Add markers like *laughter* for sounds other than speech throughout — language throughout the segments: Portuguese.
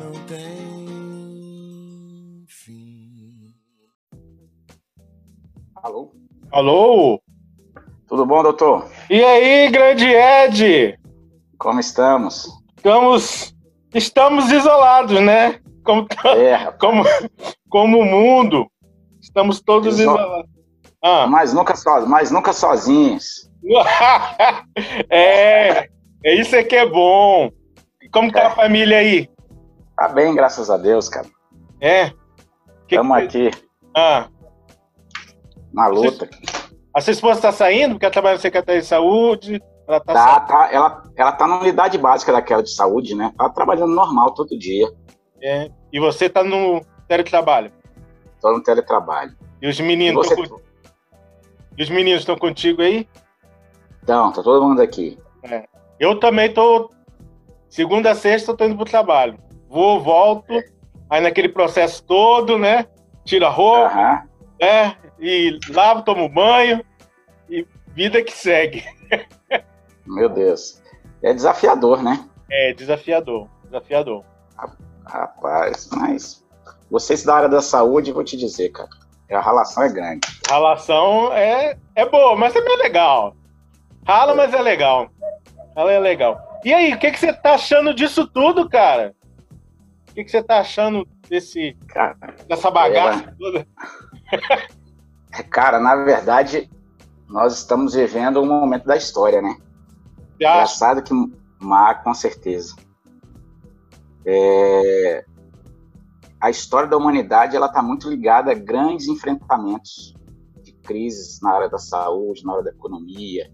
não tem fim. Alô? Alô? Tudo bom, doutor? E aí, grande Ed? Como estamos? Estamos, estamos isolados, né? Como, tá- É, como, como o mundo. Estamos todos Iso- isolados. Ah. mas nunca, so, mas nunca sozinhos. *laughs* é, é isso é que é bom. Como tá a família aí? Tá bem, graças a Deus, cara. É? Estamos aqui Ah, na luta. a sua esposa está saindo porque ela trabalha na Secretaria de Saúde. Ela tá, Tá, tá, ela, ela tá na unidade básica daquela de saúde, né? Tá trabalhando normal todo dia. É, e você tá no teletrabalho. Tô no teletrabalho. E os E meninos você? estão e os meninos estão contigo aí? Então, tá todo mundo aqui. Eu também tô. Segunda a sexta eu tô indo pro trabalho. Vou, volto, aí naquele processo todo, né? Tira a roupa, Aham. né? E lavo, tomo banho. E vida que segue. Meu Deus. É desafiador, né? É desafiador, desafiador. Rapaz, mas vocês da área da saúde, vou te dizer, cara. A relação é grande. A relação é, é boa, mas também é legal. Rala, mas é legal. Ela é legal. E aí, o que, que você tá achando disso tudo, cara? O que, que você tá achando desse, Cara, dessa bagaça toda? *laughs* cara, na verdade, nós estamos vivendo um momento da história, né? Engraçado que má, com certeza. É, A história da humanidade ela está muito ligada a grandes enfrentamentos de crises na área da saúde, na área da economia,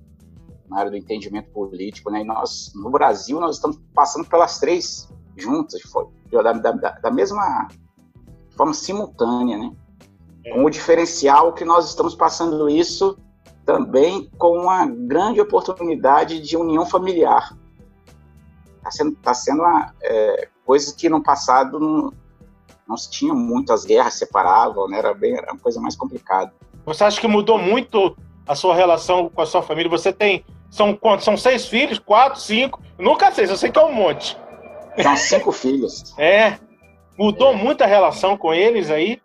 na área do entendimento político, né? E nós, no Brasil, nós estamos passando pelas três juntas, foi, da, da, da mesma forma simultânea, né? Com o diferencial que nós estamos passando isso também com uma grande oportunidade de união familiar. Está sendo, tá sendo uma, é, coisa que no passado não, não se tinha muito, as guerras separavam, né? era, bem, era uma coisa mais complicada. Você acha que mudou muito a sua relação com a sua família? Você tem. São quantos? São seis filhos? Quatro, cinco? Nunca sei, eu sei que é um monte. São cinco filhos. É. Mudou muito a relação com eles aí?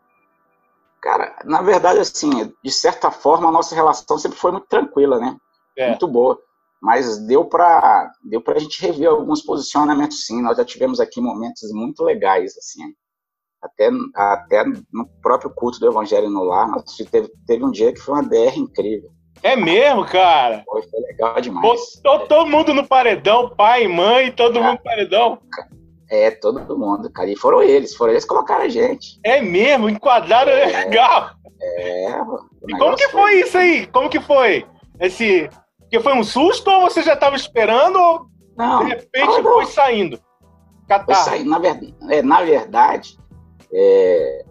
Cara, na verdade, assim, de certa forma, a nossa relação sempre foi muito tranquila, né? É. Muito boa. Mas deu para deu pra gente rever alguns posicionamentos, sim. Nós já tivemos aqui momentos muito legais, assim. Até, até no próprio culto do Evangelho no Lar, nós teve, teve um dia que foi uma DR incrível. É mesmo, cara? Foi, foi legal demais. Botou todo mundo no paredão, pai, mãe, todo mundo no paredão. É, todo mundo, cara. E foram eles, foram eles que colocaram a gente. É mesmo, enquadraram é legal. É, E como que negócio foi isso aí? Como que foi? Esse. Que foi um susto ou você já estava esperando ou Não, de repente não, não. foi saindo? Foi Catar. sair, na, verdade, é, na verdade, é,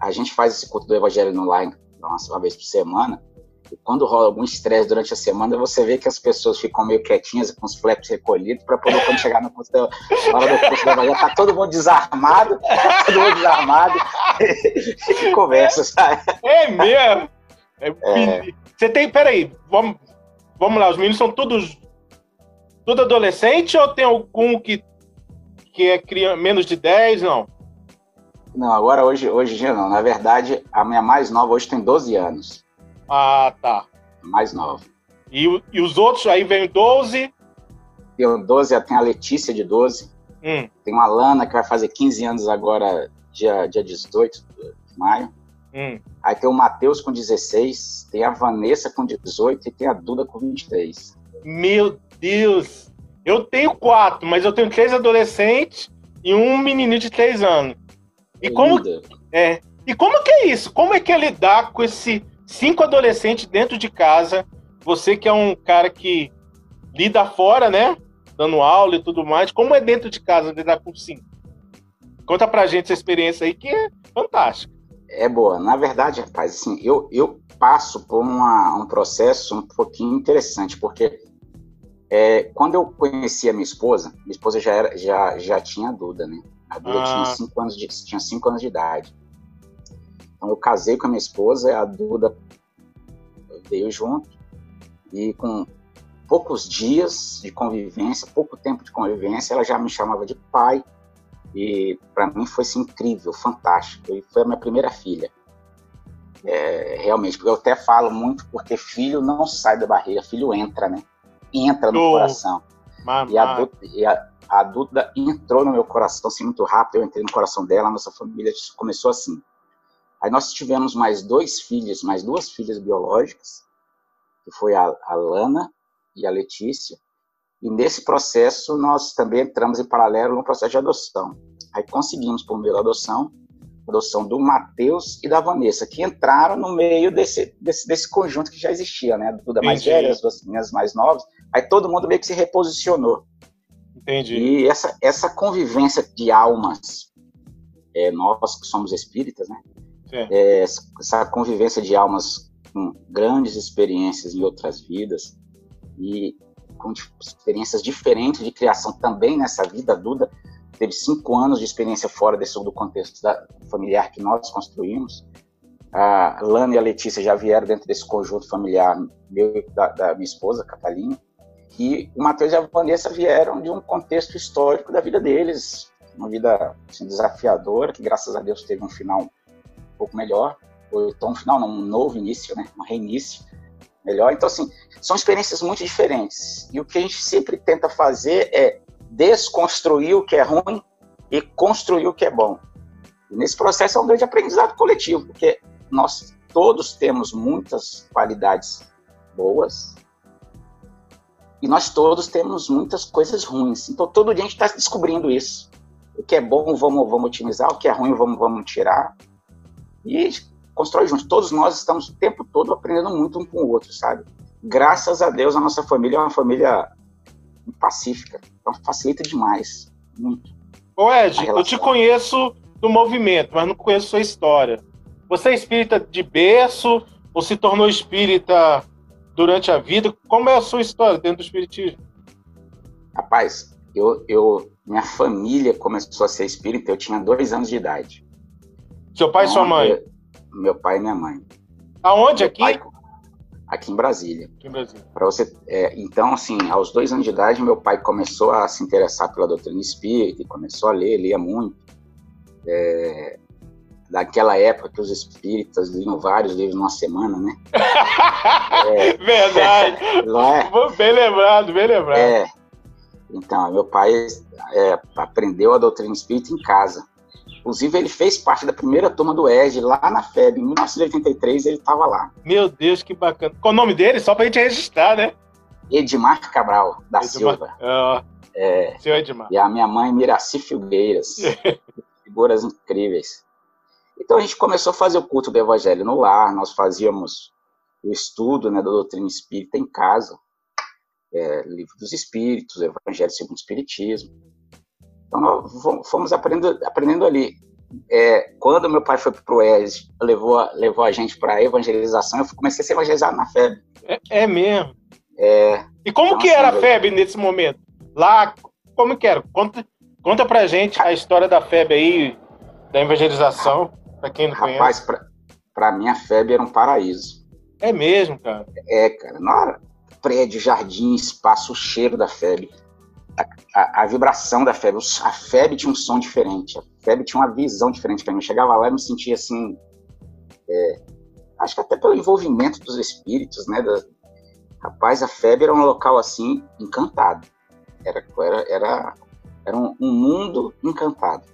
a gente faz esse culto do Evangelho no lar uma, vez por semana, quando rola algum estresse durante a semana, você vê que as pessoas ficam meio quietinhas, com os flaps recolhidos, para poder, quando chegar na hora do culto do Evangelho, tá todo mundo desarmado, todo mundo desarmado, e conversa, sabe? É mesmo? É, Você tem. Peraí, vamos, vamos lá, os meninos são todos. Tudo adolescente ou tem algum que, que é criança, menos de 10? Não. Não, agora hoje, hoje não. Na verdade, a minha mais nova hoje tem 12 anos. Ah, tá. Mais nova. E, e os outros aí vem 12. Tem 12, tem a Letícia de 12. Hum, Tem uma Lana que vai fazer 15 anos agora, dia, dia 18 de maio. hum. Aí tem o Matheus com 16, tem a Vanessa com 18 e tem a Duda com 23. Meu Deus! Eu tenho quatro, mas eu tenho três adolescentes e um menininho de três anos. E como, é, e como que é isso? Como é que é lidar com esse cinco adolescentes dentro de casa? Você que é um cara que lida fora, né? Dando aula e tudo mais. Como é dentro de casa lidar com cinco? Conta pra gente essa experiência aí que é fantástica. É boa. Na verdade, rapaz, assim, eu, eu passo por uma, um processo um pouquinho interessante, porque é, quando eu conheci a minha esposa, minha esposa já, era, já, já tinha a Duda, né? A Duda Ah. tinha, cinco anos de, tinha cinco anos de idade. Então eu casei com a minha esposa, a Duda veio junto, e com poucos dias de convivência, pouco tempo de convivência, ela já me chamava de pai, E para mim foi assim, incrível, fantástico. E foi a minha primeira filha. É, realmente, porque eu até falo muito porque filho não sai da barriga, filho entra, né? Entra no oh, coração. E, a, e a, a Duda entrou no meu coração assim muito rápido, eu entrei no coração dela, nossa família começou assim. Aí nós tivemos mais dois filhos, mais duas filhas biológicas, que foi a, a Lana e a Letícia. E nesse processo nós também entramos em paralelo no processo de adoção. Aí conseguimos, por meio da adoção, a adoção do Matheus e da Vanessa, que entraram no meio desse, desse, desse conjunto que já existia, né? Duda mais velha, as duas meninas mais novas. Aí todo mundo meio que se reposicionou. Entendi. E essa, essa convivência de almas, é, nós que somos espíritas, né? É, essa convivência de almas com grandes experiências em outras vidas e com experiências diferentes de criação também nessa vida. Duda teve cinco anos de experiência fora desse do contexto da, familiar que nós construímos. A Lana e a Letícia já vieram dentro desse conjunto familiar meu da, da minha esposa, Catalina. E o Matheus e a Vanessa vieram de um contexto histórico da vida deles, uma vida assim, desafiadora, que graças a Deus teve um final pouco melhor, ou então um final, um novo início, né, um reinício melhor. Então, assim, são experiências muito diferentes. E o que a gente sempre tenta fazer é desconstruir o que é ruim e construir o que é bom. E nesse processo é um grande aprendizado coletivo, porque nós todos temos muitas qualidades boas e nós todos temos muitas coisas ruins. Então, todo dia a gente está descobrindo isso. O que é bom, vamos, vamos otimizar, o que é ruim, vamos, vamos tirar. E constrói juntos. Todos nós estamos o tempo todo aprendendo muito um com o outro, sabe? Graças a Deus, a nossa família é uma família pacífica. Então, facilita demais. Muito. Ô, Ed, eu te conheço do movimento, mas não conheço sua história. Você é espírita de berço ou se tornou espírita durante a vida? Como é a sua história dentro do espiritismo? Rapaz, eu, eu, minha família começou a ser espírita, eu tinha dois anos de idade. Seu pai e sua mãe? Eu, meu pai e minha mãe. Aonde? Aqui? Pai, aqui em Brasília. Aqui em Brasília. Para você, é, então, assim, aos dois anos de idade, meu pai começou a se interessar pela doutrina espírita e começou a ler, lia muito. É, daquela época que os espíritas liam vários livros numa semana, né? *laughs* é, Verdade. *laughs* Não é? Bem lembrado, bem lembrado. É. Então, meu pai é, aprendeu a doutrina espírita em casa. Inclusive, ele fez parte da primeira turma do EG lá na FEB, em 1983, ele estava lá. Meu Deus, que bacana. Qual o nome dele? Só para a gente registrar, né? Edmar Cabral, da Edmar, Silva. Uh, é, seu Edmar. E a minha mãe, Miraci Filgueiras. *laughs* figuras incríveis. Então, a gente começou a fazer o culto do Evangelho no lar, nós fazíamos o estudo né, da doutrina espírita em casa, é, livro dos espíritos, Evangelho segundo o Espiritismo. Então, nós fomos aprendendo, aprendendo ali. É, quando meu pai foi para o ES, levou, levou a gente para evangelização, eu comecei a ser evangelizado na FEB. É, é mesmo? É. E como então, que era assim, a FEB nesse momento? Lá, como que era? Conta, conta pra gente a história da FEB aí, da evangelização, para quem não Rapaz, conhece. Para mim a FEB era um paraíso. É mesmo, cara? É, cara. Na hora, prédio, jardim, espaço, o cheiro da FEB a, a, vibração da FEB. A FEB tinha um som diferente, a FEB tinha uma visão diferente para mim. Eu chegava lá e me sentia assim. É, acho que até pelo envolvimento dos espíritos, né? Da, rapaz, a FEB era um local assim, encantado. Era, era, era, era um, um mundo encantado.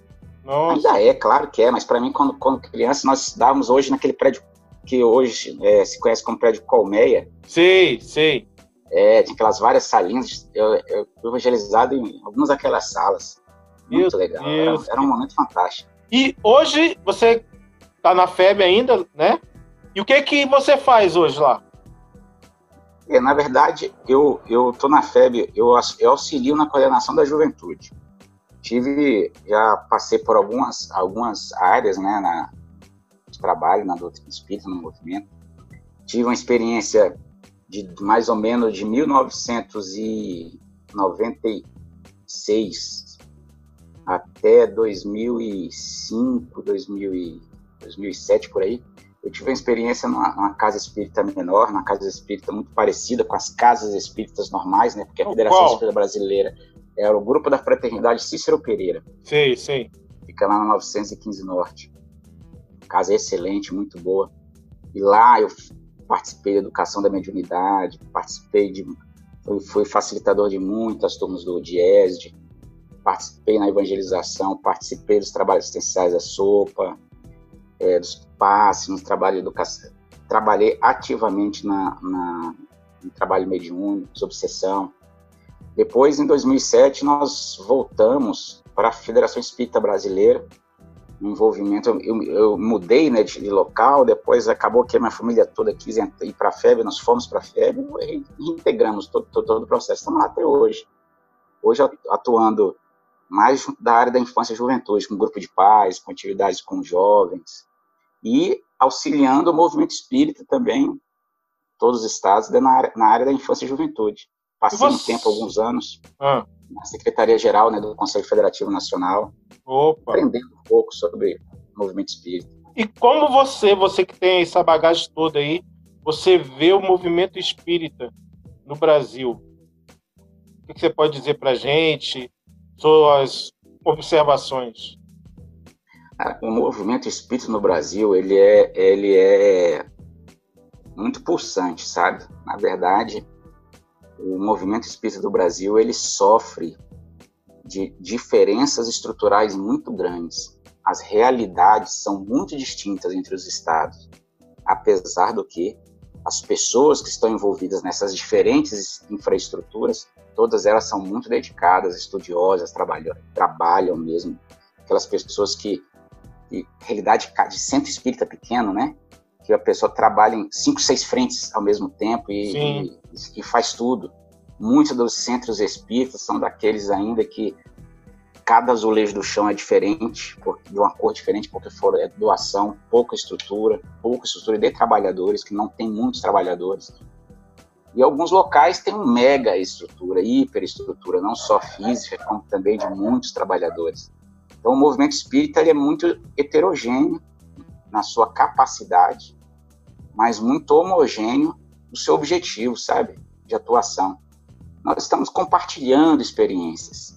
Nossa. Ainda é, claro que é, mas para mim, quando, quando criança, nós estávamos hoje naquele prédio que hoje é, se conhece como prédio Colmeia. Sei, sei. É, tinha aquelas várias salinhas. Eu, eu fui evangelizado em algumas daquelas salas. Muito Meu legal. Era, era, um momento fantástico. E hoje você está na FEB ainda, né? E o que que você faz hoje lá? É, na verdade, eu eu tô na FEB, eu, eu auxilio na coordenação da juventude. Tive, já passei por algumas algumas áreas, né, na de trabalho na doutrina espírita, no movimento. Tive uma experiência de mais ou menos de 1996 até 2005, 2000 2007 por aí, eu tive uma experiência numa, numa, casa espírita menor, uma casa espírita muito parecida com as casas espíritas normais, né? Porque a Federação Qual? Espírita Brasileira Era o grupo da Fraternidade Cícero Pereira. Sei, sei. Fica lá na 915 Norte. Casa excelente, muito boa. E lá eu participei da educação da mediunidade, participei de. Fui, fui facilitador de muitas turmas do DIESD, participei na evangelização, participei dos trabalhos assistenciais da SOPA, é, dos passes, no trabalho de educação. Trabalhei ativamente na, na, no trabalho mediúnico, obsessão. Depois, em 2007, nós voltamos para a Federação Espírita Brasileira, um envolvimento, eu, eu mudei né, de, de, local, depois acabou que a minha família toda quis ir para a FEB, nós fomos para a FEB e integramos todo, todo, todo, o processo. Estamos lá até hoje. Hoje atuando mais da área da infância e juventude, com grupo de pais, com atividades com jovens, e auxiliando o movimento espírita também, todos os estados, na área, na área da infância e juventude. Passei você... um tempo, alguns anos, ah. Na Secretaria-Geral né, do Conselho Federativo Nacional, Opa. aprendendo um pouco sobre o movimento espírita. E como você, você que tem essa bagagem toda aí, você vê o movimento espírita no Brasil? O que você pode dizer para gente? Suas observações? O movimento espírita no Brasil, ele é, ele é muito pulsante, sabe? Na verdade, o movimento espírita do Brasil, ele sofre de diferenças estruturais muito grandes. As realidades são muito distintas entre os estados, apesar do que as pessoas que estão envolvidas nessas diferentes infraestruturas, todas elas são muito dedicadas, estudiosas, trabalham, trabalham mesmo. Aquelas pessoas que de realidade de centro espírita pequeno, né? Que a pessoa trabalha em cinco, seis frentes ao mesmo tempo e, e, e faz tudo. Muitos dos centros espíritas são daqueles ainda que cada azulejo do chão é diferente, de uma cor diferente, porque for é doação, pouca estrutura, pouca estrutura de trabalhadores, que não tem muitos trabalhadores. E alguns locais têm mega estrutura, hiperestrutura, não só física, como também de muitos trabalhadores. Então, o movimento espírita é muito heterogêneo na sua capacidade, mas muito homogêneo no seu objetivo, sabe, de atuação. Nós estamos compartilhando experiências.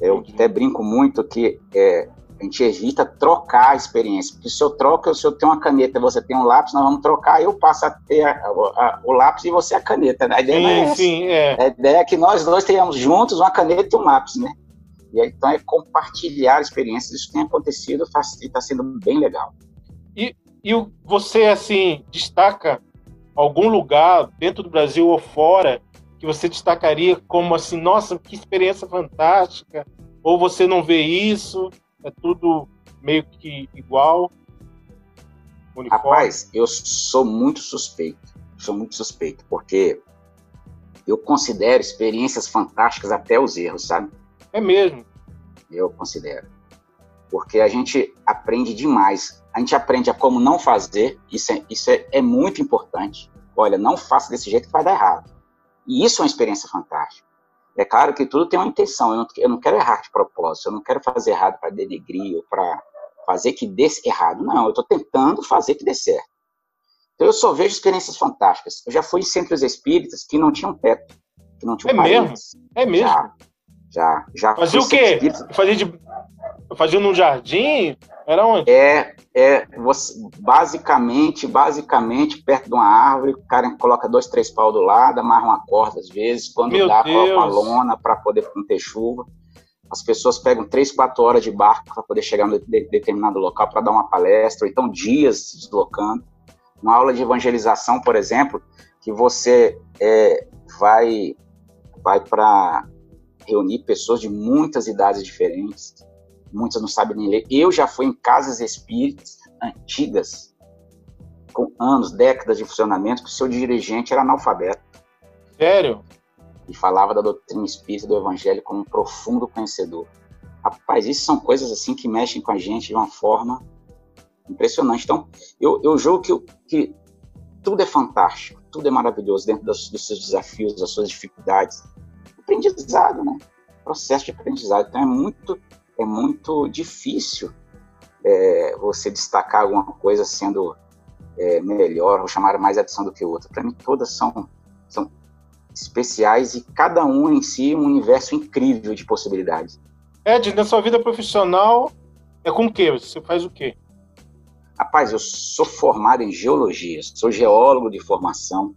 Eu até brinco muito que é, a gente evita trocar a experiência, porque se eu troco, se eu tenho uma caneta você tem um lápis, nós vamos trocar, eu passo a ter a, a, o lápis e você a caneta. Né? A ideia sim, é sim, é. A ideia é que nós dois tenhamos juntos uma caneta e um lápis, né? E aí, então é compartilhar experiências. Isso tem acontecido e está sendo bem legal. E, e você, assim, destaca algum lugar dentro do Brasil ou fora que você destacaria como assim, nossa, que experiência fantástica? Ou você não vê isso? É tudo meio que igual? Uniforme? Rapaz, eu sou muito suspeito. Sou muito suspeito, porque eu considero experiências fantásticas até os erros, sabe? É mesmo. Eu considero. Porque a gente aprende demais. A gente aprende a como não fazer, isso é, isso é, é muito importante. Olha, não faça desse jeito que vai dar errado. E isso é uma experiência fantástica. É claro que tudo tem uma intenção. Eu não, eu não quero errar de propósito. Eu não quero fazer errado para denegrir ou para fazer que dê errado. Não, eu estou tentando fazer que dê certo. Então eu só vejo experiências fantásticas. Eu já fui em centros espíritas que não tinham teto, que não tinham é paredes. Mesmo? É mesmo? Já. Já, já Fazia o quê? Fazia, de, fazia num jardim? Era onde? É, é você, basicamente, basicamente, perto de uma árvore, o cara coloca dois, três pau do lado, amarra uma corda às vezes, quando Meu dá, Deus. coloca uma lona para poder conter chuva. As pessoas pegam três, quatro horas de barco para poder chegar em de, determinado local para dar uma palestra, ou então dias se deslocando. Uma aula de evangelização, por exemplo, que você é, vai, vai para reunir pessoas de muitas idades diferentes, muitas não sabem nem ler. Eu já fui em casas espíritas antigas, com anos, décadas de funcionamento, que o seu dirigente era analfabeto. Sério? E falava da doutrina espírita do evangelho como um profundo conhecedor. Rapaz, isso são coisas assim que mexem com a gente de uma forma impressionante. Então, eu, eu julgo que, que tudo é fantástico, tudo é maravilhoso dentro dos, dos seus desafios, das suas dificuldades aprendizado, né? Processo de aprendizado. Então é muito, é muito difícil é, você destacar alguma coisa sendo é, melhor ou chamar mais atenção do que outra. Para mim, todas são, são especiais e cada um em si um universo incrível de possibilidades. Ed, na sua vida profissional, é com o quê? Você faz o quê? Rapaz, eu sou formado em geologia, sou geólogo de formação,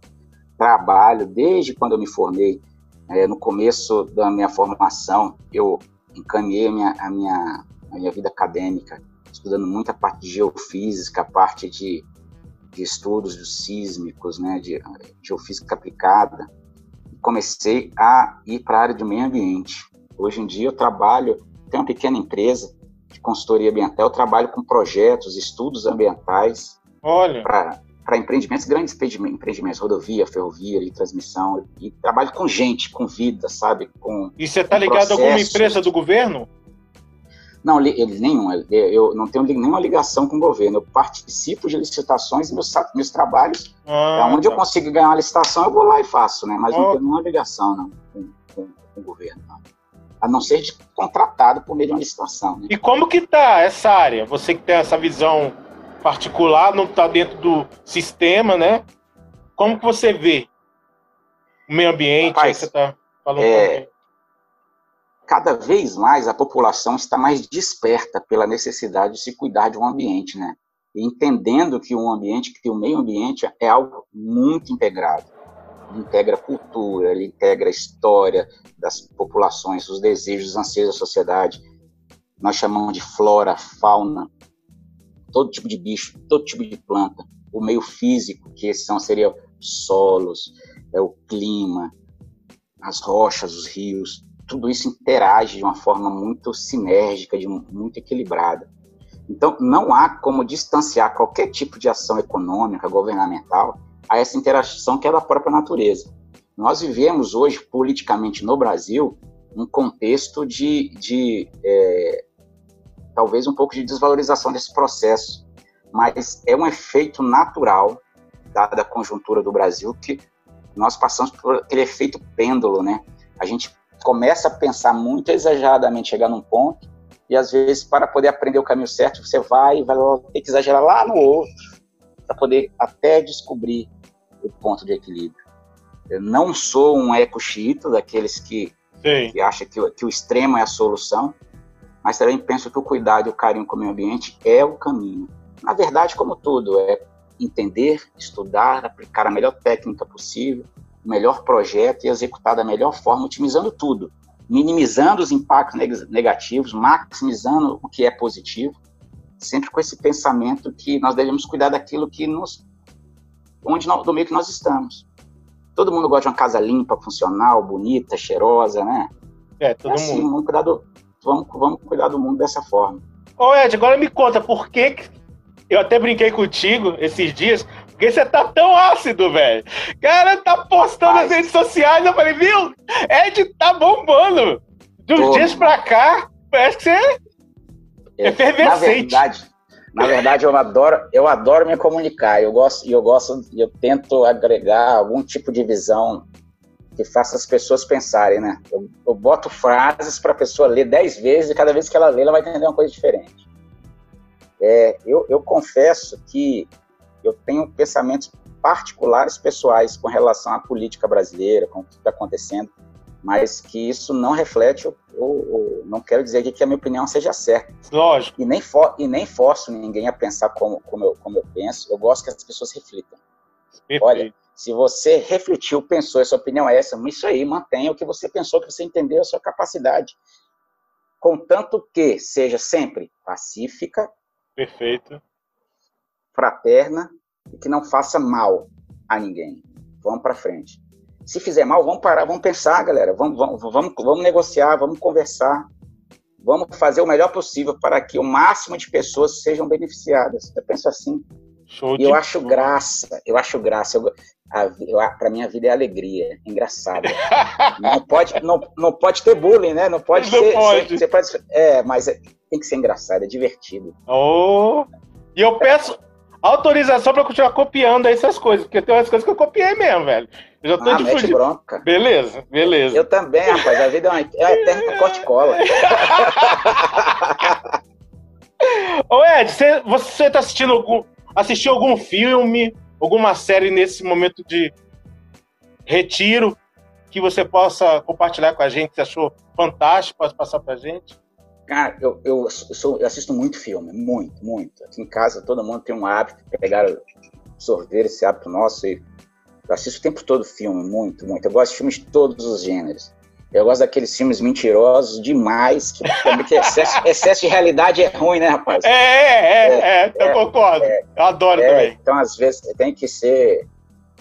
trabalho desde quando eu me formei. É, no começo da minha formação, eu encaminhei a minha, a minha, a minha vida acadêmica, estudando muita parte de geofísica, a parte de, de estudos dos sísmicos, né, de geofísica aplicada. Comecei a ir para a área do meio ambiente. Hoje em dia eu trabalho, tenho uma pequena empresa de consultoria ambiental, eu trabalho com projetos, estudos ambientais para empreendimentos, grandes empreendimentos, rodovia, ferrovia e transmissão, e trabalho com gente, com vida, sabe? Com, e você está ligado a alguma empresa do governo? Não, ele, nenhum. Eu não tenho nenhuma ligação com o governo. Eu participo de licitações e meus, meus trabalhos, ah, onde tá. eu consigo ganhar uma licitação, eu vou lá e faço, né? Mas oh. não tenho nenhuma ligação não, com, com, com o governo. Não a não ser de contratado por meio de uma licitação. Né? E como que está essa área? Você que tem essa visão particular, não está dentro do sistema, né? Como que você vê o meio ambiente? Rapaz, você tá falando é, cada vez mais a população está mais desperta pela necessidade de se cuidar de um ambiente, né? E entendendo que um ambiente, que o meio ambiente é algo muito integrado ele integra cultura, ele integra a história das populações, os desejos, os anseios da sociedade. Nós chamamos de flora, fauna, todo tipo de bicho, todo tipo de planta, o meio físico, que são seria solos, é o clima, as rochas, os rios, tudo isso interage de uma forma muito sinérgica, de muito equilibrada. Então, não há como distanciar qualquer tipo de ação econômica, governamental, a essa interação que é da própria natureza. Nós vivemos hoje, politicamente no Brasil, um contexto de, de é, talvez um pouco de desvalorização desse processo, mas é um efeito natural, dada a conjuntura do Brasil, que nós passamos por aquele efeito pêndulo, né? A gente começa a pensar muito exageradamente, chegar num ponto, e às vezes, para poder aprender o caminho certo, você vai vai ter que exagerar lá no outro, para poder até descobrir o ponto de equilíbrio. Eu não sou um eco-xiita, daqueles que, que acham que, que o extremo é a solução, mas também penso que o cuidado e o carinho com o meio ambiente é o caminho. Na verdade, como tudo, é entender, estudar, aplicar a melhor técnica possível, o melhor projeto e executar da melhor forma, otimizando tudo, minimizando os impactos negativos, maximizando o que é positivo, sempre com esse pensamento que nós devemos cuidar daquilo que nos onde do meio que nós estamos. Todo mundo gosta de uma casa limpa, funcional, bonita, cheirosa, né? É, todo é assim, mundo. Vamos cuidar, do, vamos, vamos cuidar do mundo dessa forma. Ô Ed, agora me conta, por que eu até brinquei contigo esses dias, porque você tá tão ácido, velho. Cara, tá postando Mas... nas redes sociais, eu falei, viu? Ed tá bombando. De uns dias pra cá, parece que você é, é efervescente. Na verdade, na verdade, eu adoro, eu adoro me comunicar. Eu gosto, eu gosto, eu tento agregar algum tipo de visão que faça as pessoas pensarem, né? Eu, eu boto frases para a pessoa ler dez vezes e cada vez que ela lê, ela vai entender uma coisa diferente. É, eu, eu confesso que eu tenho pensamentos particulares pessoais com relação à política brasileira, com o que está acontecendo mas que isso não reflete, ou, ou, não quero dizer que a minha opinião seja certa. Lógico. E nem, for, e nem forço ninguém a pensar como, como, eu, como eu penso, eu gosto que as pessoas reflitam. Perfeito. Olha, se você refletiu, pensou, a sua opinião é essa, isso aí, mantenha o que você pensou, que você entendeu, a sua capacidade. Contanto que seja sempre pacífica, Perfeito. fraterna e que não faça mal a ninguém. Vamos para frente. Se fizer mal, vamos parar, vamos pensar, galera. Vamos, vamos, vamos, vamos negociar, vamos conversar. Vamos fazer o melhor possível para que o máximo de pessoas sejam beneficiadas. Eu penso assim. Show e eu acho graça, eu acho graça. Eu, para mim a vida é alegria, é engraçada. *laughs* não pode, não, não pode ter bullying, né? Não pode não ser, pode. Ser, pode, é, mas é, tem que ser engraçado, é divertido. Oh, e eu peço autorização para continuar copiando essas coisas, porque tem umas coisas que eu copiei mesmo, velho. Eu já tô ah, mete bronca. Beleza, beleza. Eu também, rapaz. A vida é uma, é uma eterna *laughs* corte-cola. Ô, Ed, você, você tá assistindo algum, assistiu algum filme, alguma série nesse momento de retiro que você possa compartilhar com a gente, você achou fantástico, pode passar pra gente? Cara, eu, eu, sou, eu, assisto muito filme, muito, muito. Aqui em casa todo mundo tem um hábito, pegar, absorver esse hábito nosso e eu assisto o tempo todo filme, muito, muito. Eu gosto de filmes de todos os gêneros. Eu gosto daqueles filmes mentirosos demais, que, que excesso, *laughs* excesso, de realidade é ruim, né, rapaz? É, é, é, é eu é, concordo. É, eu adoro é, também. Então, às vezes, tem que ser.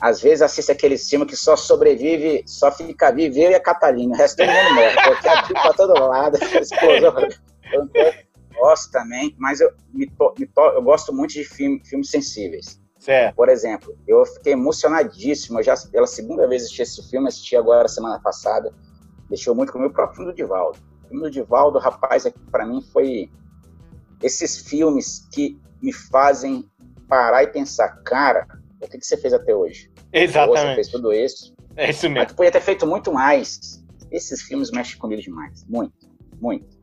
Às vezes assiste aquele filme que só sobrevive, só fica vivo eu e a Catalina, o resto todo mundo morre. Porque aqui pra todo lado, explosão. Eu gosto também, mas eu, me to, me to, eu gosto muito de filme, filmes sensíveis. Certo. Por exemplo, eu fiquei emocionadíssimo, eu já pela segunda vez assisti esse filme, assisti agora semana passada deixou muito comigo o próprio filme do Divaldo. O filme do Divaldo, rapaz, é para mim foi esses filmes que me fazem parar e pensar, cara, o que, que você fez até hoje? Exatamente. Você fez tudo isso. É isso mesmo. Mas tu podia ter feito muito mais. Esses filmes mexem comigo demais. Muito, muito.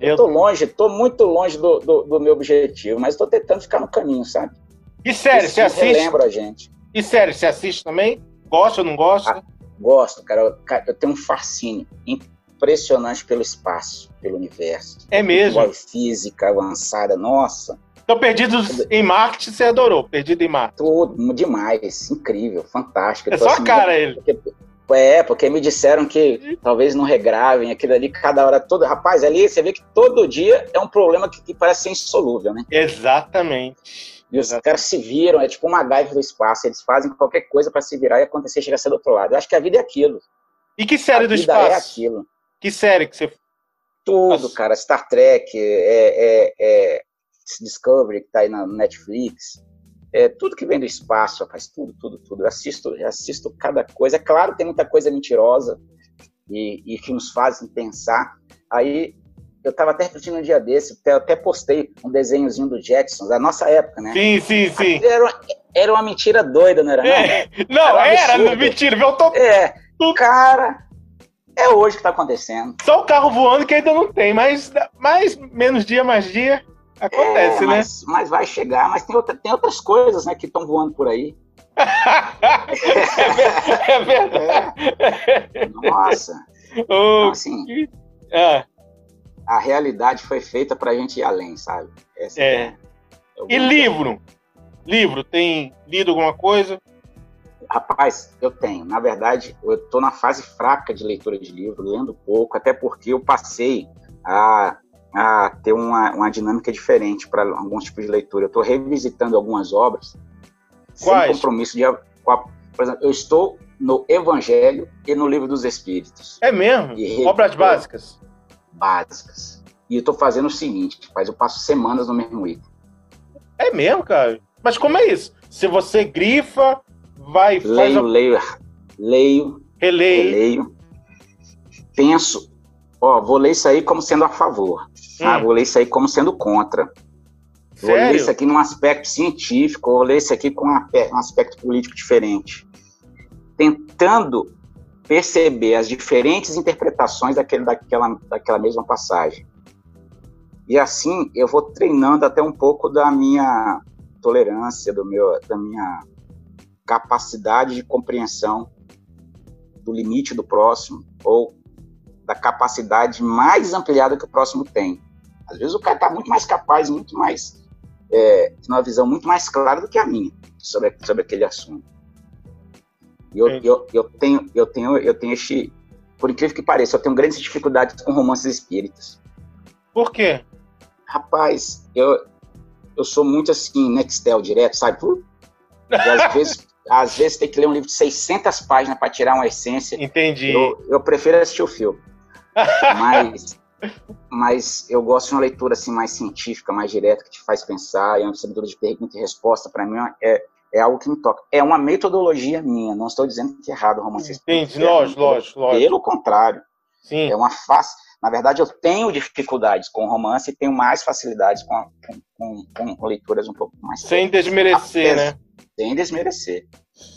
Eu, tô longe, tô muito longe do, do, do meu objetivo, mas tô tentando ficar no caminho, sabe? E sério, você assiste? Lembra a gente. E sério, você assiste também? Gosta ou não gosta? Gosto, cara. Eu, cara, eu tenho um fascínio impressionante pelo espaço, pelo universo. É mesmo? Física avançada, nossa. Então, Perdidos em Marte, você adorou, Perdido em Marte. Tudo, demais, incrível, fantástico. É só a cara ele. Porque, é, porque me disseram que talvez não regravem aquilo ali cada hora toda. Rapaz, ali você vê que todo dia é um problema que, que parece ser insolúvel, né? Exatamente. E os caras se viram, é tipo uma gaiva do espaço, eles fazem qualquer coisa para se virar e acontecer chegar a ser do outro lado. Eu acho que a vida é aquilo. E que série a do espaço? é aquilo. Que série que você. Tudo, Nossa. cara. Star Trek, é, é, é, Discovery, que tá aí na Netflix. É, tudo que vem do espaço, rapaz, tudo, tudo, tudo. Eu assisto, eu assisto cada coisa. É claro, tem muita coisa mentirosa e, e que nos fazem pensar. Aí eu estava até repetindo um dia desse, eu até postei um desenhozinho do Jackson, da nossa época, né? Sim, sim, sim. Era uma, era uma mentira doida, não era? É. Não, era, era mentira, viu? Tô... É, cara, é hoje que está acontecendo. Só o carro voando que ainda não tem, mas mais, menos dia, mais dia, acontece, é, né? Mas, mas vai chegar, mas tem, outra, tem outras coisas, né, que estão voando por aí. *laughs* é verdade. É. Nossa. *laughs* Oh, então, assim, é a realidade foi feita para a gente ir além, sabe? Essa é. é, e livro? Livro, tem lido alguma coisa? Rapaz, eu tenho. Na verdade, eu estou na fase fraca de leitura de livro, lendo pouco, até porque eu passei a, a ter uma, uma dinâmica diferente para alguns tipos de leitura. Eu estou revisitando algumas obras Quais? sem compromisso de. por exemplo, eu estou no Evangelho e no Livro dos Espíritos. É mesmo? Obras básicas? Básicas. E eu tô fazendo o seguinte, faz eu passo semanas no mesmo item. É mesmo, cara? Mas como é isso? Se você grifa, vai... Leio, a... leio, leio, releio. releio, penso, ó, vou ler isso aí como sendo a favor, hum. ah, vou ler isso aí como sendo contra. Sério? Vou ler isso aqui num aspecto científico, vou ler isso aqui com um aspecto político diferente. Tentando perceber as diferentes interpretações daquele, daquela, daquela mesma passagem. E assim eu vou treinando até um pouco da minha tolerância, do meu, da minha capacidade de compreensão do limite do próximo ou da capacidade mais ampliada que o próximo tem. Às vezes o cara está muito mais capaz, muito mais, é, tem uma visão muito mais clara do que a minha sobre, sobre aquele assunto. Eu, eu, eu, tenho, eu tenho, eu tenho este, por incrível que pareça, eu tenho grandes dificuldades com romances espíritas. Por quê? Rapaz, eu, eu sou muito assim, Nextel direto, sabe? E às *laughs* vezes, às vezes tem que ler um livro de 600 páginas para tirar uma essência. Entendi. Eu, eu prefiro assistir o filme. *laughs* Mas, mas eu gosto de uma leitura assim mais científica, mais direta, que te faz pensar, e uma leitura de pergunta e resposta, para mim, é, é algo que me toca. É uma metodologia minha, não estou dizendo que é errado o romance Entendi, lógico, lógico, lógico. Pelo contrário. Sim. É uma face. Na verdade, eu tenho dificuldades com romance e tenho mais facilidades com, com, com, com leituras um pouco mais. Sem desmerecer, né? Sem desmerecer.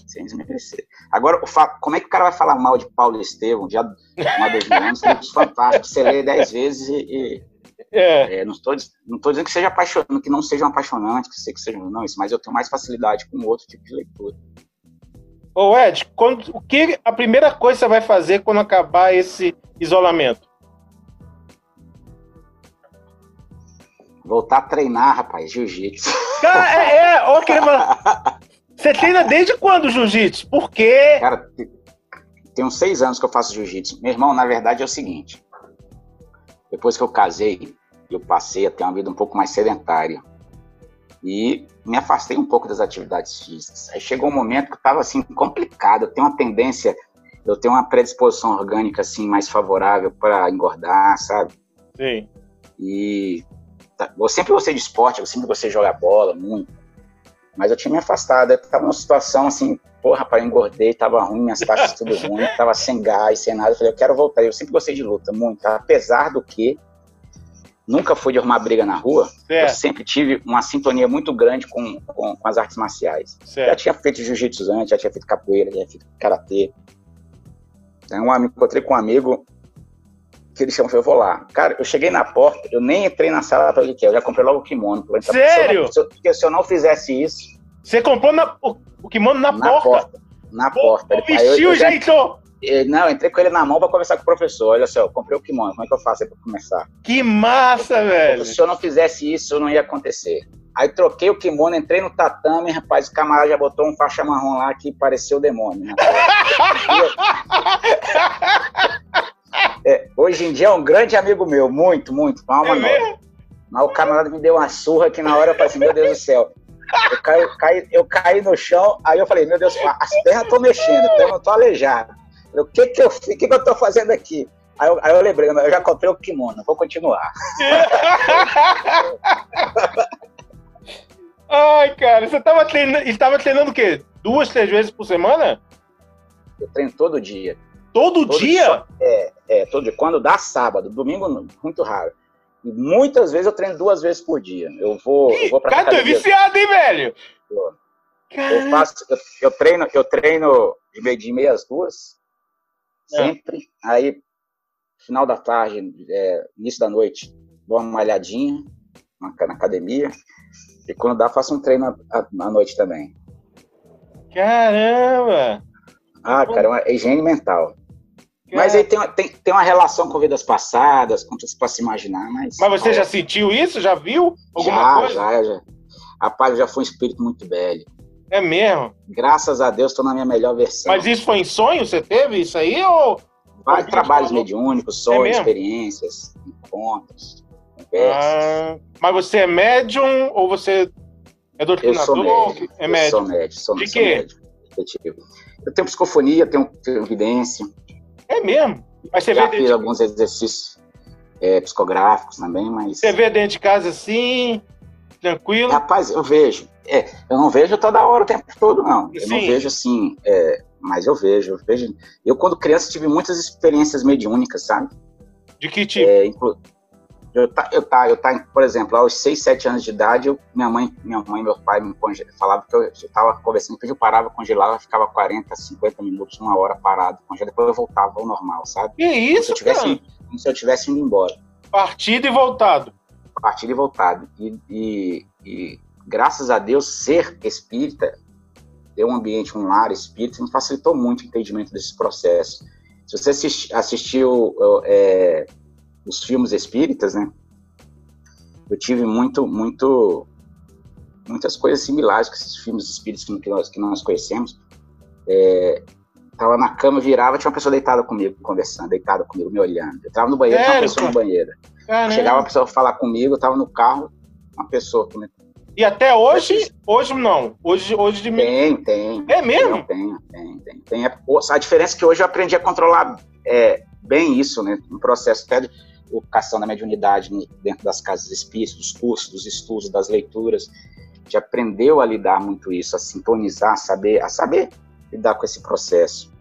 Sem desmerecer. Agora, como é que o cara vai falar mal de Paulo Estevam, de uma dos anos, livros fantásticos, você lê dez vezes e, e é. É, não estou não tô dizendo que seja apaixonante, que não sejam apaixonantes, que, que sejam não isso, mas eu tenho mais facilidade com outro tipo de leitura. Ô Ed, quando, o que a primeira coisa que você vai fazer quando acabar esse isolamento? Voltar a treinar, rapaz, jiu-jitsu. É, é, *laughs* ó, Você treina desde quando jiu-jitsu? Por quê? Cara, tem uns seis anos que eu faço jiu-jitsu. Meu irmão, na verdade é o seguinte: depois que eu casei, eu passei a ter uma vida um pouco mais sedentária. E me afastei um pouco das atividades físicas. Aí chegou um momento que estava assim, complicado. Eu tenho uma tendência, eu tenho uma predisposição orgânica assim mais favorável para engordar, sabe? Sim. E tá, eu sempre gostei de esporte, eu sempre gostei de jogar bola, muito. Mas eu tinha me afastado, eu tava numa situação assim, porra, rapaz, engordei, tava ruim, minhas taxas tudo ruim, *laughs* tava sem gás, sem nada. Eu falei, eu quero voltar. Eu sempre gostei de luta, muito. Apesar do que, nunca fui de arrumar briga na rua, eu sempre tive uma sintonia muito grande com, com, com as artes marciais. Certo. Já tinha feito jiu-jitsu antes, já tinha feito capoeira, já tinha feito karatê. Então, eu encontrei com um amigo que ele chamou, eu vou lá. Cara, eu cheguei na porta, eu nem entrei na sala para ver que eu já comprei logo o kimono. Sério? Se eu, porque se eu não fizesse isso... Você comprou na, o, o kimono na, na porta? porta? Na porta. O vestiu, ajeitou? Não, entrei com ele na mão para conversar com o professor. Olha só, eu comprei o kimono, como é que eu faço para começar? Que massa, velho! Se eu não fizesse isso, não ia acontecer. Aí troquei o kimono, entrei no tatame, rapaz, o camarada já botou um faixa marrom lá que pareceu o demônio. Né? *laughs* é, hoje em dia é um grande amigo meu, muito, muito. Palma é Mas o camarada me deu uma surra que na hora eu falei assim, meu Deus do céu. Eu caí, caí, eu caí no chão, aí eu falei, meu Deus, as pernas estão mexendo, então eu não tô aleijado. O que que eu, que que eu tô fazendo aqui? Aí eu, aí eu lembrei, eu já comprei o kimono, vou continuar. *laughs* Ai, cara, você tava treinando, estava treinando o quê? Duas, três vezes por semana? Eu treino todo dia. Todo, todo dia? Só, é, é, todo dia. Quando dá sábado, domingo, muito raro. Muitas vezes eu treino duas vezes por dia. Eu vou, eu vou pra Cara, tu é viciado, hein, velho? Eu, eu faço, eu, eu, treino, eu treino de meio dia e meia às duas. É. Sempre. Aí, final da tarde, é, início da noite, dou uma malhadinha na, na academia. E quando dá, faço um treino à, noite também. Caramba! Ah, cara, é higiene mental. Mas aí tem, tem, tem uma relação com vidas passadas, com tudo para se imaginar, mas... Mas você já sentiu isso? Já viu alguma já, coisa? Já, já. Rapaz, eu já fui um espírito muito velho. É mesmo? Graças a Deus, estou na minha melhor versão. Mas isso foi em sonho? Você teve isso aí? Ou... Vários trabalhos mediúnicos, sonhos, é experiências, encontros, conversas. Ah, mas você é médium ou você é doutrinador? Eu sou médium. É médium? Eu sou médium. Sou, De quê? Médium, eu tenho psicofonia, tenho, tenho evidência. É mesmo? Mas você Já vê fiz de... alguns exercícios é, psicográficos também, mas... Você vê dentro de casa assim, tranquilo? Rapaz, eu vejo. É, eu não vejo toda hora, o tempo todo, não. Eu Sim. não vejo assim, é, mas eu vejo, eu vejo. Eu, quando criança, tive muitas experiências mediúnicas, sabe? De que tipo? É, inclu... Eu tá, eu tá, eu tá, por exemplo, aos 6, 7 anos de idade, eu, minha mãe, minha mãe meu pai me conge... falavam que eu estava conversando, que eu parava, congelava, ficava 40, 50 minutos, uma hora parado, congelava, depois eu voltava ao normal, sabe? Que isso, como se eu tivesse, como se eu tivesse indo embora. Partido e voltado. Partido e voltado. E, e, e graças a Deus, ser espírita, ter um ambiente, um lar espírita, me facilitou muito o entendimento desses processos. Se você assisti, assistiu é, os filmes espíritas, né? Eu tive muito, muito, muitas coisas similares com esses filmes espíritas que nós, que nós conhecemos. É, tava na cama, virava, tinha uma pessoa deitada comigo, conversando, deitada comigo, me olhando. Eu tava no banheiro, tinha uma pessoa no banheiro. Caramba. Chegava uma pessoa falar comigo, eu tava no carro, uma pessoa E até hoje, hoje não. Hoje, hoje de Tem, tem. É mesmo? Tem, tem, tem. tem. A diferença é que hoje eu aprendi a controlar é, bem isso, né? Um processo até de educação da mediunidade dentro das casas espíritas, dos cursos, dos estudos, das leituras, já aprendeu a lidar muito isso, a sintonizar, a saber, a saber lidar com esse processo.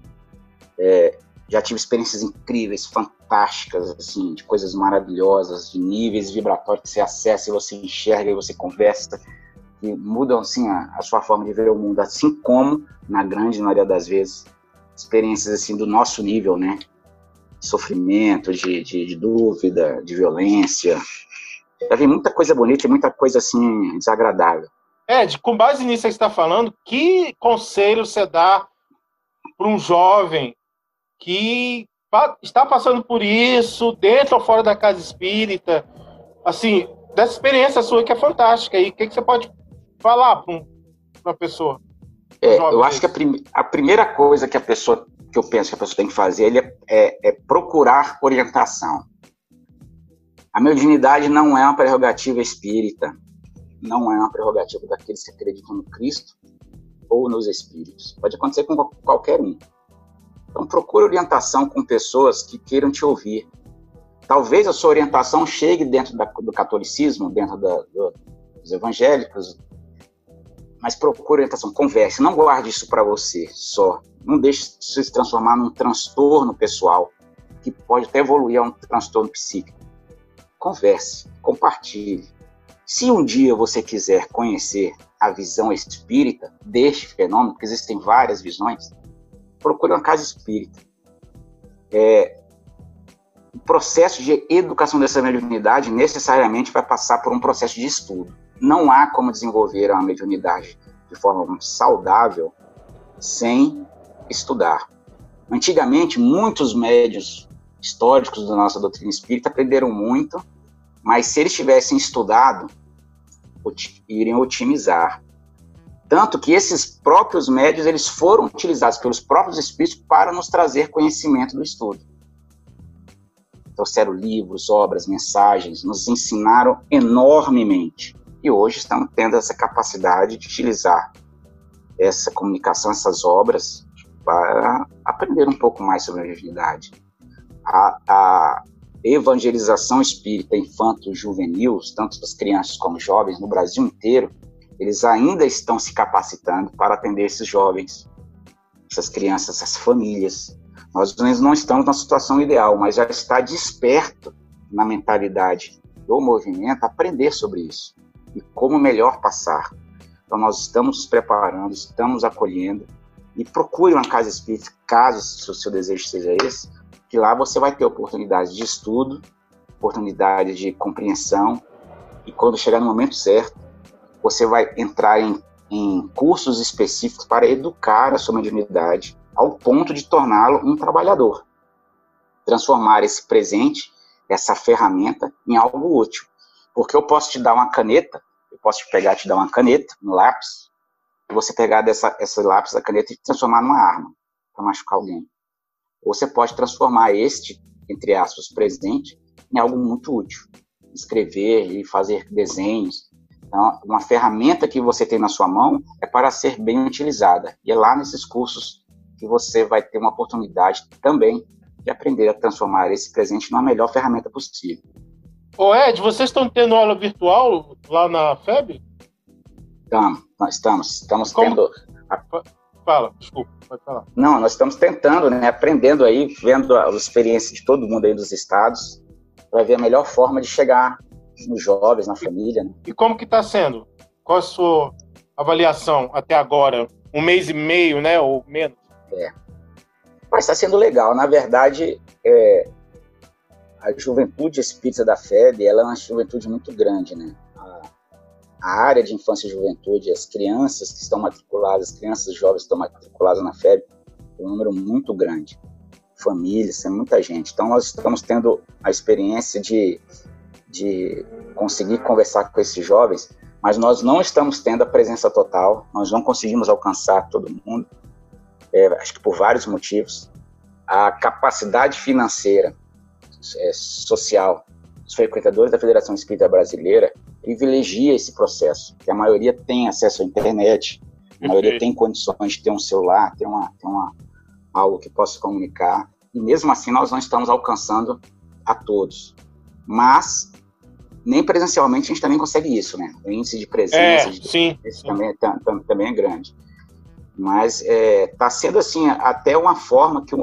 É, já tive experiências incríveis, fantásticas, assim, de coisas maravilhosas, de níveis vibratórios que você acessa e você enxerga e você conversa, que mudam, assim, a, a sua forma de ver o mundo, assim como, na grande maioria das vezes, experiências, assim, do nosso nível, né, sofrimento, de, de, de dúvida, de violência. Já vi muita coisa bonita e muita coisa assim desagradável. Ed, com base nisso que você está falando, que conselho você dá para um jovem que está passando por isso, dentro ou fora da casa espírita, assim, dessa experiência sua que é fantástica. E o que, que você pode falar para um, uma pessoa? É, eu acho que a, prim a, primeira coisa que a pessoa, que eu penso que a pessoa tem que fazer é, é, é procurar orientação. A mediunidade não é uma prerrogativa espírita, não é uma prerrogativa daqueles que acreditam no Cristo ou nos espíritos. Pode acontecer com qualquer um. Então procure orientação com pessoas que queiram te ouvir. Talvez a sua orientação chegue dentro da, do catolicismo, dentro da, do, dos evangélicos, mas procure orientação, converse, não guarde isso para você só. Não deixe isso se transformar num transtorno pessoal, que pode até evoluir a um transtorno psíquico. Converse, compartilhe. Se um dia você quiser conhecer a visão espírita deste fenômeno, porque existem várias visões, procure uma casa espírita. É, o processo de educação dessa mediunidade necessariamente vai passar por um processo de estudo não há como desenvolver uma mediunidade de forma saudável sem estudar. Antigamente, muitos médios históricos da nossa doutrina espírita aprenderam muito, mas se eles tivessem estudado, iriam otimizar. Tanto que esses próprios médios eles foram utilizados pelos próprios espíritos para nos trazer conhecimento do estudo. Trouxeram livros, obras, mensagens, nos ensinaram enormemente. E hoje estamos tendo essa capacidade de utilizar essa comunicação, essas obras, para aprender um pouco mais sobre a mediunidade. A, a evangelização espírita infanto-juvenil, tanto das crianças como jovens no Brasil inteiro, eles ainda estão se capacitando para atender esses jovens, essas crianças, essas famílias. Nós não estamos na situação ideal, mas já está desperto na mentalidade do movimento aprender sobre isso e como melhor passar. Então, nós estamos nos preparando, estamos acolhendo e procure uma casa espírita, caso o seu desejo seja esse, que lá você vai ter oportunidade de estudo, oportunidade de compreensão e quando chegar no momento certo, você vai entrar em, em cursos específicos para educar a sua mediunidade ao ponto de torná-lo um trabalhador. Transformar esse presente, essa ferramenta, em algo útil. Porque eu posso te dar uma caneta, eu posso te pegar te dar uma caneta, um lápis, e você pegar dessa esse lápis, da caneta e transformar numa arma para machucar alguém. Ou você pode transformar este, entre aspas, presente, em algo muito útil. Escrever e fazer desenhos. Então, uma ferramenta que você tem na sua mão é para ser bem utilizada. E é lá nesses cursos que você vai ter uma oportunidade também de aprender a transformar esse presente numa melhor ferramenta possível. Ô Ed, vocês estão tendo aula virtual lá na FEB? Estamos, nós estamos. Estamos Como? tendo. Fala, desculpa, pode falar. Não, nós estamos tentando, né, aprendendo aí, vendo a experiência de todo mundo aí dos estados, para ver a melhor forma de chegar nos jovens, na família. Né? E como que está sendo? Qual a sua avaliação até agora? Um mês e meio, né, ou menos? É. Mas está sendo legal. Na verdade, é, a juventude espírita da FEB, ela é uma juventude muito grande, né? A, a, área de infância e juventude, as crianças que estão matriculadas, as crianças jovens que estão matriculadas na FEB, é um número muito grande. Famílias, tem muita gente. Então, nós estamos tendo a experiência de, de conseguir conversar com esses jovens, mas nós não estamos tendo a presença total, nós não conseguimos alcançar todo mundo, é, acho que por vários motivos. A capacidade financeira é, social os frequentadores da Federação Espírita Brasileira privilegia esse processo, que a maioria tem acesso à internet, a maioria tem condições de ter um celular, ter, uma, ter uma, algo que possa comunicar, e mesmo assim nós não estamos alcançando a todos. Mas nem presencialmente a gente também consegue isso, né? O índice de presença é, de sim, sim. Também, é, também é grande. Mas está é, tá sendo assim até uma forma que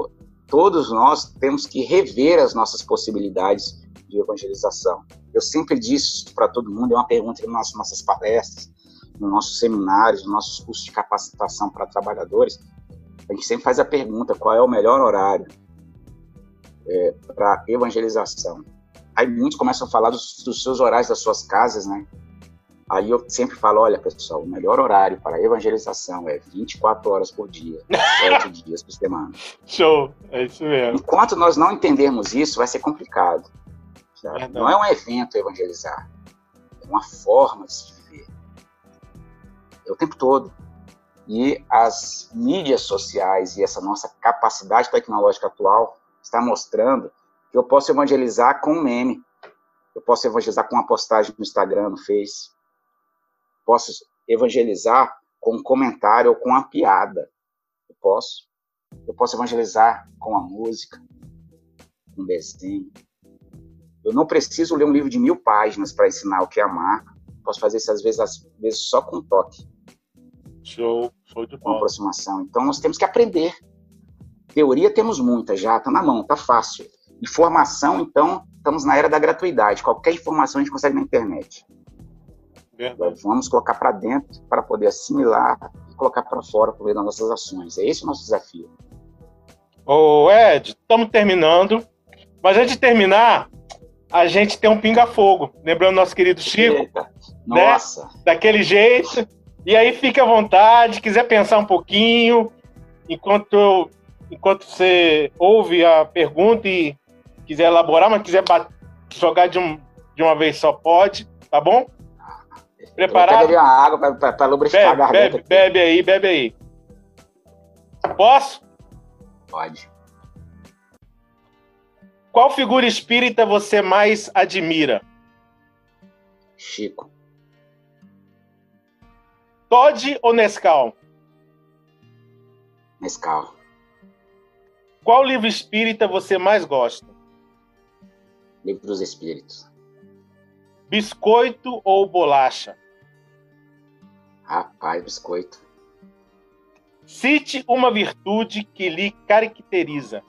todos nós temos que rever as nossas possibilidades de evangelização. Eu sempre disse para todo mundo, é uma pergunta nas nossas palestras, nos nossos seminários, nos nossos cursos de capacitação para trabalhadores, a gente sempre faz a pergunta qual é o melhor horário é, para evangelização. Aí muitos começam a falar dos, dos, seus horários das suas casas, né? Aí eu sempre falo, olha, pessoal, o melhor horário para evangelização é 24 horas por dia, 7 *laughs* dias por semana. Show, é isso mesmo. Enquanto nós não entendermos isso, vai ser complicado. Não é um evento evangelizar, é uma forma de se viver. É o tempo todo. E as mídias sociais e essa nossa capacidade tecnológica atual está mostrando que eu posso evangelizar com um meme, eu posso evangelizar com uma postagem no Instagram, no Face, posso evangelizar com um comentário ou com uma piada. Eu posso. Eu posso evangelizar com a música, com um desenho. Eu não preciso ler um livro de mil páginas para ensinar o que é amar. Posso fazer isso às vezes, às vezes só com toque. Show, show de bola. Com aproximação. Então nós temos que aprender. Teoria temos muita já, tá na mão, tá fácil. Informação, então, estamos na era da gratuidade. Qualquer informação a gente consegue na internet. Verdade. Vamos colocar para dentro para poder assimilar e colocar para fora por meio das nossas ações. É esse o nosso desafio. Ô Ed, estamos terminando. Mas antes de terminar, a gente tem um pinga-fogo. Lembrando nosso querido Chico. Eita. Né? Nossa. Daquele jeito. E aí fique à vontade, quiser pensar um pouquinho, enquanto, enquanto você ouve a pergunta e quiser elaborar, mas quiser jogar de, um, de uma vez só, pode, tá bom? Preparado? Eu uma água para lubrificar bebe, a garganta. Bebe, bebe aí, bebe aí. Posso? Pode. Qual figura espírita você mais admira? Chico. Todd ou Nescau? Nescau. Qual livro espírita você mais gosta? Livro dos Espíritos. Biscoito ou bolacha? Rapaz, biscoito. Cite uma virtude que lhe caracteriza.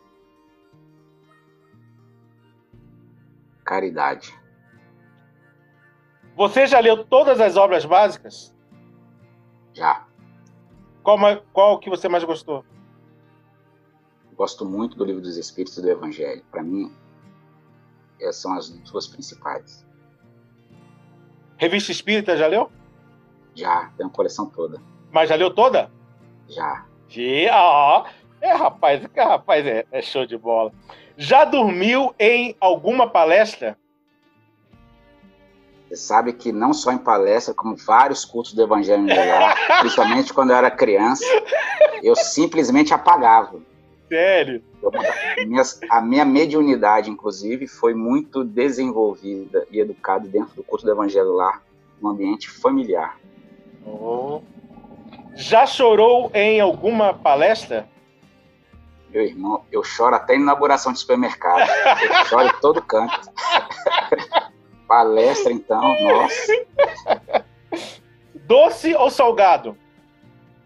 Caridade. Você já leu todas as obras básicas? Já. Qual, qual que você mais gostou? Gosto muito do Livro dos Espíritos e do Evangelho. Para mim, essas são as duas principais. Revista Espírita, já leu? Já, tem uma coleção toda. Mas já leu toda? Já. Já. É, rapaz, que rapaz é, é show de bola. Já dormiu em alguma palestra? Você sabe que não só em palestra, como vários cultos do Evangelho lá, *laughs* principalmente quando eu era criança, eu simplesmente apagava. Sério? A minha mediunidade, inclusive, foi muito desenvolvida e educada dentro do culto do Evangelho lá, no ambiente familiar. Oh. Já chorou em alguma palestra? Meu irmão, eu choro até em inauguração de supermercado. Eu choro em todo canto. *laughs* palestra, então, nossa. Doce ou salgado?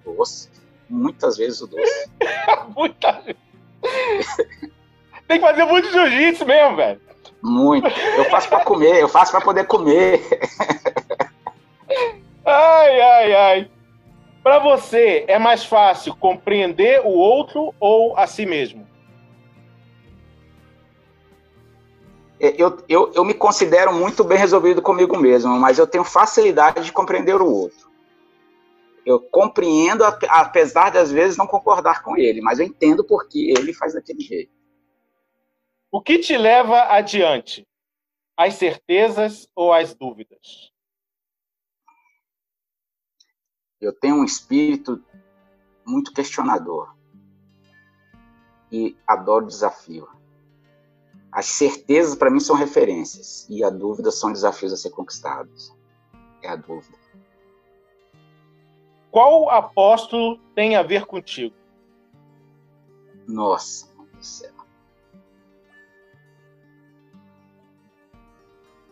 Doce. Muitas vezes o doce. *laughs* Muitas vezes. *laughs* Tem que fazer muito jiu-jitsu mesmo, velho. Muito. Eu faço para comer, eu faço para poder comer. *laughs* Ai, ai, ai. Para você, é mais fácil compreender o outro ou a si mesmo? É, eu, eu, eu me considero muito bem resolvido comigo mesmo, mas eu tenho facilidade de compreender o outro. Eu compreendo, apesar de às vezes não concordar com ele, mas eu entendo porque ele faz daquele jeito. O que te leva adiante? As certezas ou as dúvidas? Eu tenho um espírito muito questionador e adoro desafio. As certezas para mim são referências e a dúvida são desafios a ser conquistados. É a dúvida. Qual apóstolo tem a ver contigo? Nossa, do céu.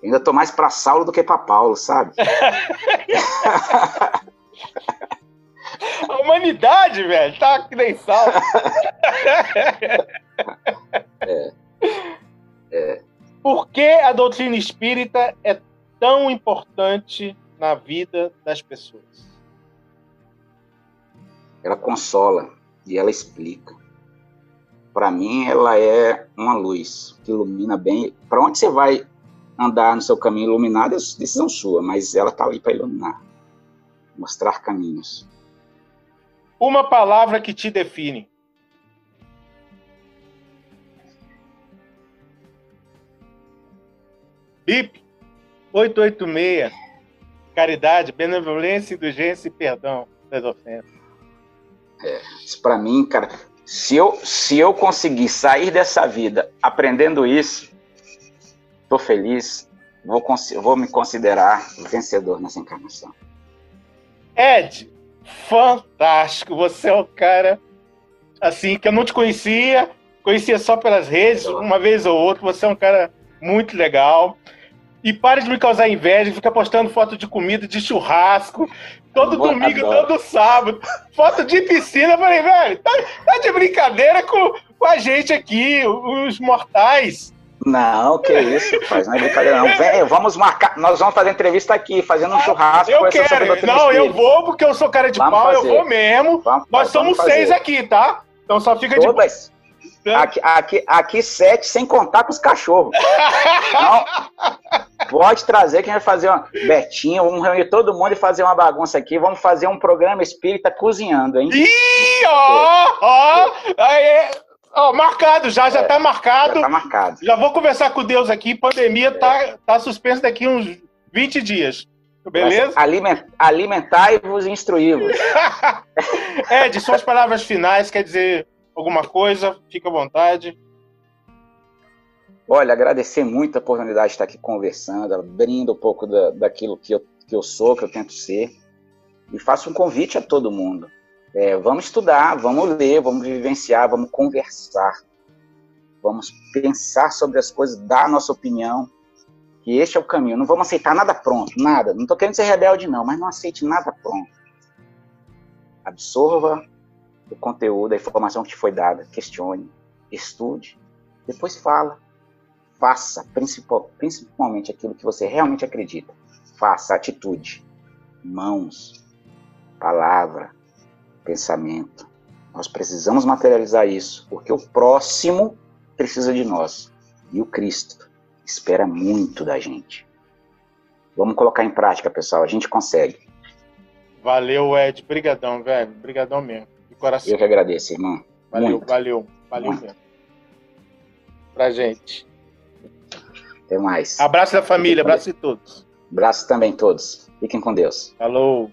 Ainda tô mais para Saulo do que para Paulo, sabe? *laughs* A humanidade, velho, tá que nem sal. *laughs* é. É. Por que a doutrina espírita é tão importante na vida das pessoas? Ela consola e ela explica. Para mim, ela é uma luz que ilumina bem. Para onde você vai andar no seu caminho iluminado é decisão sua, mas ela está ali para iluminar, mostrar caminhos. Uma palavra que te define. BIP 886. Caridade, benevolência, indulgência e perdão das ofensas. É, isso para mim, cara, se eu, se eu conseguir sair dessa vida aprendendo isso, tô feliz, vou, vou me considerar vencedor nessa encarnação. Ed, fantástico. Você é o cara assim que eu não te conhecia, conhecia só pelas redes, uma vez ou outra. Você é um cara muito legal. E pare de me causar inveja, fica postando foto de comida, de churrasco, todo Boa, domingo, adoro. todo sábado. Foto de piscina. Eu falei, velho, tá, tá, de brincadeira com, com a gente aqui, os mortais. Não, que isso, faz não é brincadeira não. Vem, vamos marcar, nós vamos fazer entrevista aqui, fazendo um churrasco. Eu quero, não, eu vou porque eu sou cara de vamos pau, fazer. eu vou mesmo. Vamos, nós somos seis aqui, tá? Então só fica Todas. de Aqui, aqui, aqui sete, sem contar com os cachorros. Pode trazer que a gente vai fazer uma. Betinho, vamos reunir todo mundo e fazer uma bagunça aqui. Vamos fazer um programa espírita cozinhando, hein? Ih, ó, ó, aí, ó, marcado, já, já é, tá marcado. Já tá marcado. Já vou conversar com Deus aqui. Pandemia tá, é. tá, tá suspensa daqui uns 20 dias. Beleza? Aliment, alimentai-vos e instruí-vos. *laughs* Ed, suas palavras finais, quer dizer, alguma coisa? Fica à vontade. Olha, agradecer muito a oportunidade de estar aqui conversando, abrindo um pouco da, daquilo que eu, que eu sou, que eu tento ser. E faço um convite a todo mundo. É, vamos estudar, vamos ler, vamos vivenciar, vamos conversar. Vamos pensar sobre as coisas, dar a nossa opinião, que este é o caminho. Não vamos aceitar nada pronto, nada. Não estou querendo ser rebelde, não, mas não aceite nada pronto. Absorva o conteúdo, a informação que te foi dada, questione, estude, depois fala, faça, principal, principalmente aquilo que você realmente acredita. Faça atitude, mãos, palavra, pensamento. Nós precisamos materializar isso, porque o próximo precisa de nós e o Cristo espera muito da gente. Vamos colocar em prática, pessoal, a gente consegue. Valeu, Ed. Brigadão, velho. Brigadão mesmo coração. Eu que agradeço, irmão. Valeu, Muito. valeu, valeu Muito. mesmo. Pra gente. Até mais. Abraço da família, abraço de todos. Abraço também todos. Fiquem com Deus. Falou.